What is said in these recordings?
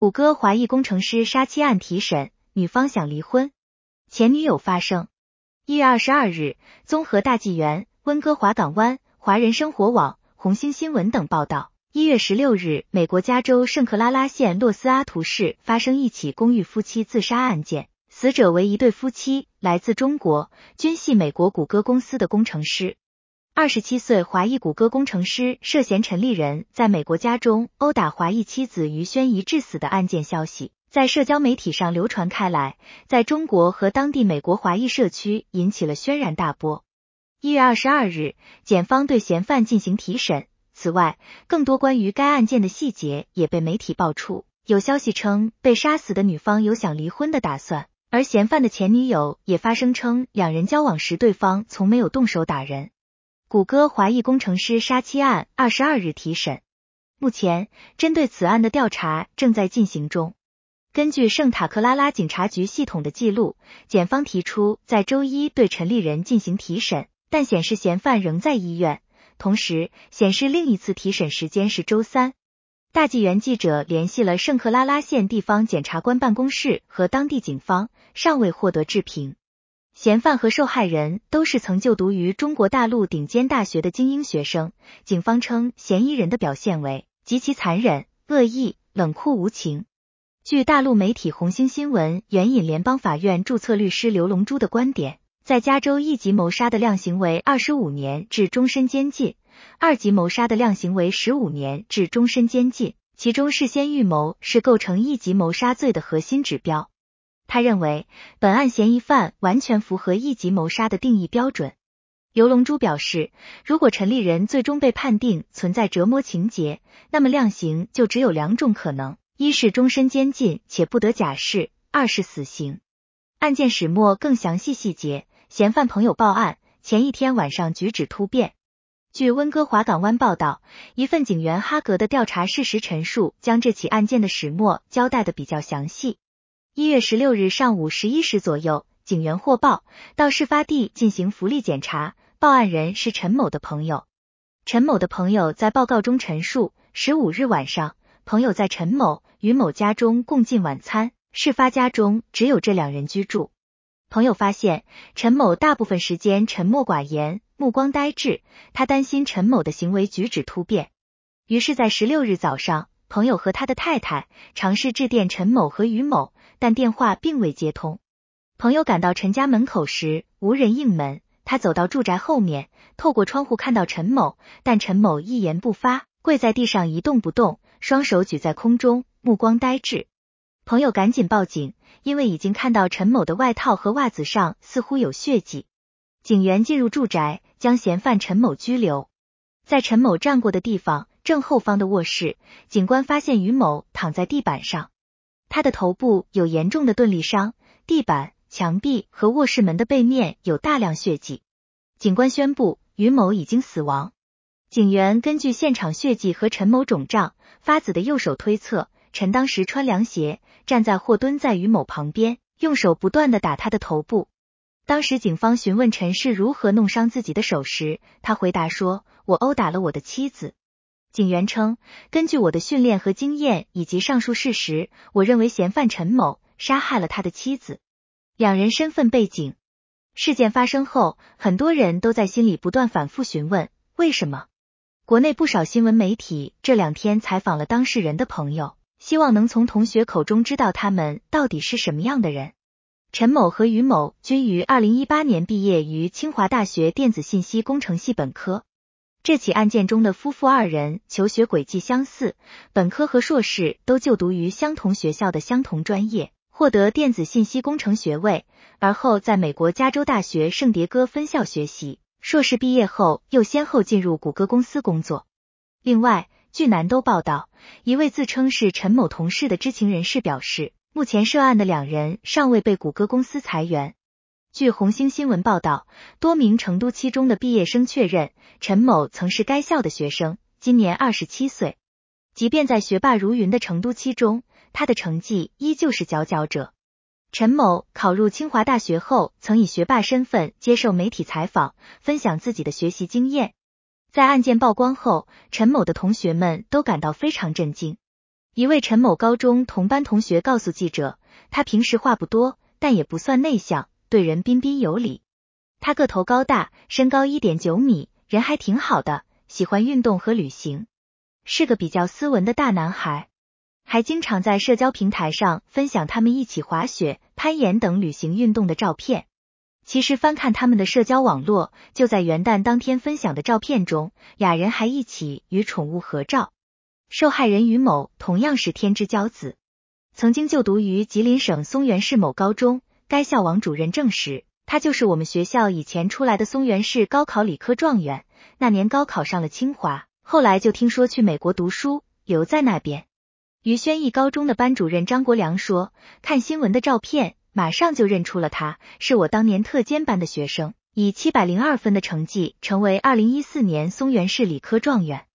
谷歌华裔工程师杀妻案提审，女方想离婚，前女友发声。一月二十二日，综合大纪元、温哥华港湾、华人生活网、红星新闻等报道。一月十六日，美国加州圣克拉拉县洛斯阿图市发生一起公寓夫妻自杀案件，死者为一对夫妻，来自中国，均系美国谷歌公司的工程师。二十七岁华裔谷歌工程师涉嫌陈立人在美国家中殴打华裔妻子于宣仪致死的案件消息，在社交媒体上流传开来，在中国和当地美国华裔社区引起了轩然大波。一月二十二日，检方对嫌犯进行提审。此外，更多关于该案件的细节也被媒体爆出。有消息称，被杀死的女方有想离婚的打算，而嫌犯的前女友也发声称，两人交往时对方从没有动手打人。谷歌华裔工程师杀妻案二十二日提审，目前针对此案的调查正在进行中。根据圣塔克拉拉警察局系统的记录，检方提出在周一对陈立人进行提审，但显示嫌犯仍在医院，同时显示另一次提审时间是周三。大纪元记者联系了圣克拉拉县地方检察官办公室和当地警方，尚未获得置评。嫌犯和受害人都是曾就读于中国大陆顶尖大学的精英学生。警方称，嫌疑人的表现为极其残忍、恶意、冷酷无情。据大陆媒体红星新闻援引联邦法院注册律师刘龙珠的观点，在加州一级谋杀的量刑为二十五年至终身监禁，二级谋杀的量刑为十五年至终身监禁，其中事先预谋是构成一级谋杀罪的核心指标。他认为本案嫌疑犯完全符合一级谋杀的定义标准。刘龙珠表示，如果陈立人最终被判定存在折磨情节，那么量刑就只有两种可能：一是终身监禁且不得假释；二是死刑。案件始末更详细细节，嫌犯朋友报案前一天晚上举止突变。据温哥华港湾报道，一份警员哈格的调查事实陈述将这起案件的始末交代的比较详细。一月十六日上午十一时左右，警员获报到事发地进行福利检查，报案人是陈某的朋友。陈某的朋友在报告中陈述，十五日晚上，朋友在陈某与某家中共进晚餐，事发家中只有这两人居住。朋友发现陈某大部分时间沉默寡言，目光呆滞，他担心陈某的行为举止突变，于是，在十六日早上，朋友和他的太太尝试致电陈某和于某。但电话并未接通。朋友赶到陈家门口时，无人应门。他走到住宅后面，透过窗户看到陈某，但陈某一言不发，跪在地上一动不动，双手举在空中，目光呆滞。朋友赶紧报警，因为已经看到陈某的外套和袜子上似乎有血迹。警员进入住宅，将嫌犯陈某拘留。在陈某站过的地方正后方的卧室，警官发现于某躺在地板上。他的头部有严重的钝力伤，地板、墙壁和卧室门的背面有大量血迹。警官宣布于某已经死亡。警员根据现场血迹和陈某肿胀发紫的右手推测，陈当时穿凉鞋，站在或蹲在于某旁边，用手不断的打他的头部。当时警方询问陈是如何弄伤自己的手时，他回答说：“我殴打了我的妻子。”警员称，根据我的训练和经验以及上述事实，我认为嫌犯陈某杀害了他的妻子。两人身份背景。事件发生后，很多人都在心里不断反复询问为什么。国内不少新闻媒体这两天采访了当事人的朋友，希望能从同学口中知道他们到底是什么样的人。陈某和于某均于二零一八年毕业于清华大学电子信息工程系本科。这起案件中的夫妇二人求学轨迹相似，本科和硕士都就读于相同学校的相同专业，获得电子信息工程学位，而后在美国加州大学圣迭戈分校学习。硕士毕业后，又先后进入谷歌公司工作。另外，据南都报道，一位自称是陈某同事的知情人士表示，目前涉案的两人尚未被谷歌公司裁员。据红星新闻报道，多名成都七中的毕业生确认，陈某曾是该校的学生，今年二十七岁。即便在学霸如云的成都七中，他的成绩依旧是佼佼者。陈某考入清华大学后，曾以学霸身份接受媒体采访，分享自己的学习经验。在案件曝光后，陈某的同学们都感到非常震惊。一位陈某高中同班同学告诉记者，他平时话不多，但也不算内向，对人彬彬有礼。他个头高大，身高一点九米，人还挺好的，喜欢运动和旅行，是个比较斯文的大男孩。还经常在社交平台上分享他们一起滑雪、攀岩等旅行运动的照片。其实翻看他们的社交网络，就在元旦当天分享的照片中，俩人还一起与宠物合照。受害人于某同样是天之骄子，曾经就读于吉林省松原市某高中，该校王主任证实，他就是我们学校以前出来的松原市高考理科状元。那年高考上了清华，后来就听说去美国读书，留在那边。于宣义高中的班主任张国良说：“看新闻的照片，马上就认出了他，是我当年特尖班的学生，以七百零二分的成绩成为二零一四年松原市理科状元。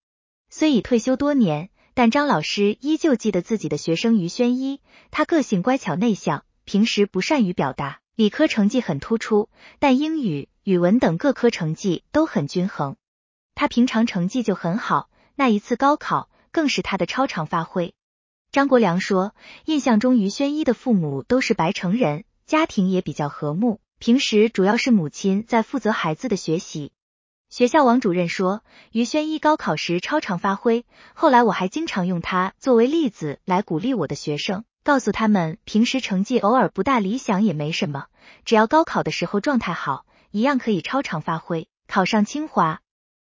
虽已退休多年，但张老师依旧记得自己的学生于轩一。他个性乖巧内向，平时不善于表达，理科成绩很突出，但英语、语文等各科成绩都很均衡。他平常成绩就很好，那一次高考更是他的超常发挥。”张国良说，印象中于宣一的父母都是白城人，家庭也比较和睦，平时主要是母亲在负责孩子的学习。学校王主任说，于宣一高考时超常发挥，后来我还经常用他作为例子来鼓励我的学生，告诉他们平时成绩偶尔不大理想也没什么，只要高考的时候状态好，一样可以超常发挥，考上清华。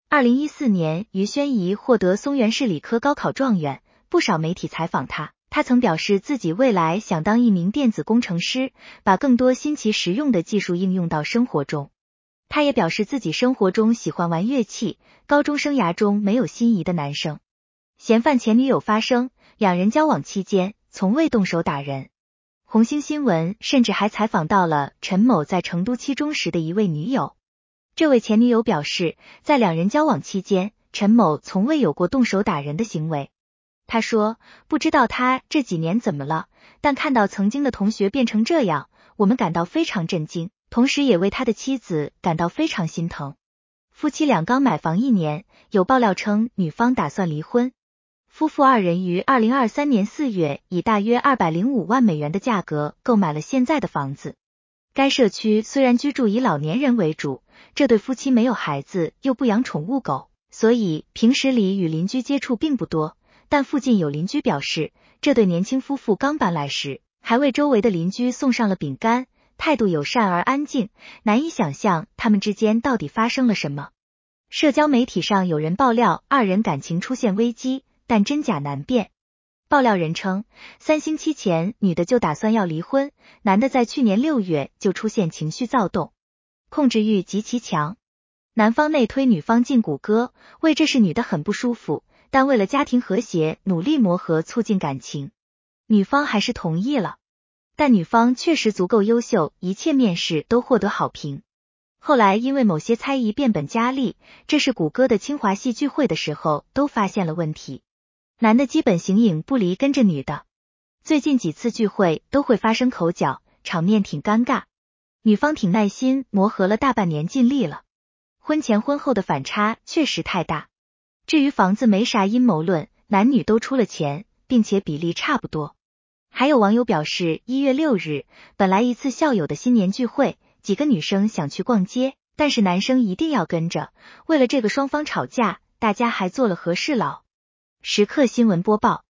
二零一四年，于宣仪获得松原市理科高考状元。不少媒体采访他，他曾表示自己未来想当一名电子工程师，把更多新奇实用的技术应用到生活中。他也表示自己生活中喜欢玩乐器，高中生涯中没有心仪的男生。嫌犯前女友发声，两人交往期间从未动手打人。红星新闻甚至还采访到了陈某在成都七中时的一位女友，这位前女友表示，在两人交往期间，陈某从未有过动手打人的行为。他说：“不知道他这几年怎么了，但看到曾经的同学变成这样，我们感到非常震惊，同时也为他的妻子感到非常心疼。夫妻俩刚买房一年，有爆料称女方打算离婚。夫妇二人于二零二三年四月以大约二百零五万美元的价格购买了现在的房子。该社区虽然居住以老年人为主，这对夫妻没有孩子，又不养宠物狗，所以平时里与邻居接触并不多。”但附近有邻居表示，这对年轻夫妇刚搬来时，还为周围的邻居送上了饼干，态度友善而安静，难以想象他们之间到底发生了什么。社交媒体上有人爆料二人感情出现危机，但真假难辨。爆料人称，三星期前女的就打算要离婚，男的在去年六月就出现情绪躁动，控制欲极其强，男方内推女方进谷歌，为这事女的很不舒服。但为了家庭和谐，努力磨合，促进感情，女方还是同意了。但女方确实足够优秀，一切面试都获得好评。后来因为某些猜疑变本加厉，这是谷歌的清华系聚会的时候都发现了问题。男的基本形影不离跟着女的，最近几次聚会都会发生口角，场面挺尴尬。女方挺耐心，磨合了大半年，尽力了。婚前婚后的反差确实太大。至于房子没啥阴谋论，男女都出了钱，并且比例差不多。还有网友表示，一月六日本来一次校友的新年聚会，几个女生想去逛街，但是男生一定要跟着，为了这个双方吵架，大家还做了和事佬。时刻新闻播报。